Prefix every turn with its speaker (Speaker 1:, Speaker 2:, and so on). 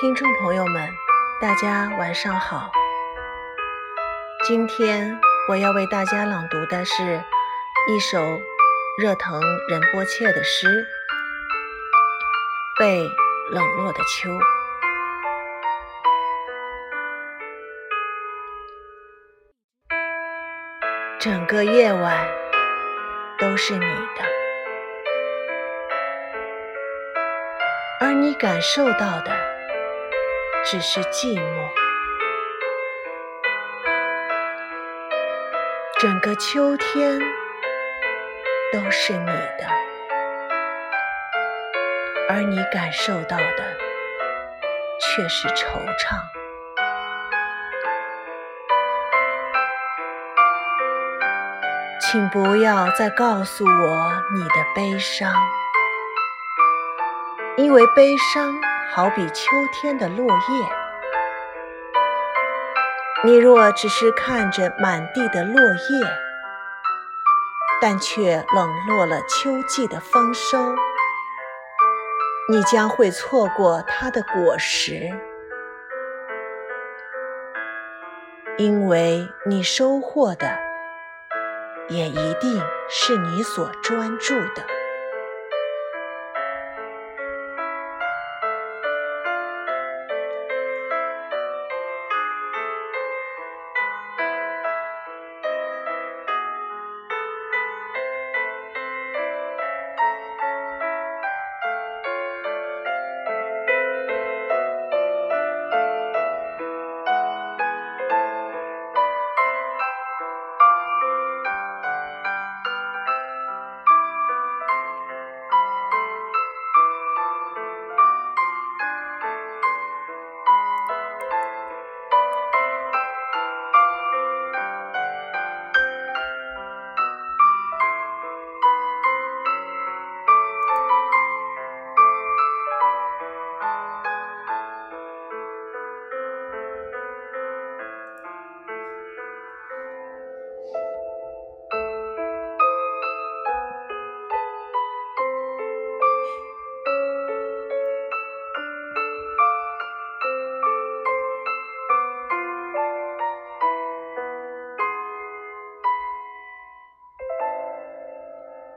Speaker 1: 听众朋友们，大家晚上好。今天我要为大家朗读的是一首热腾仁波切的诗《被冷落的秋》。整个夜晚都是你的，而你感受到的只是寂寞。整个秋天都是你的，而你感受到的却是惆怅。请不要再告诉我你的悲伤，因为悲伤好比秋天的落叶。你若只是看着满地的落叶，但却冷落了秋季的丰收，你将会错过它的果实，因为你收获的。也一定是你所专注的。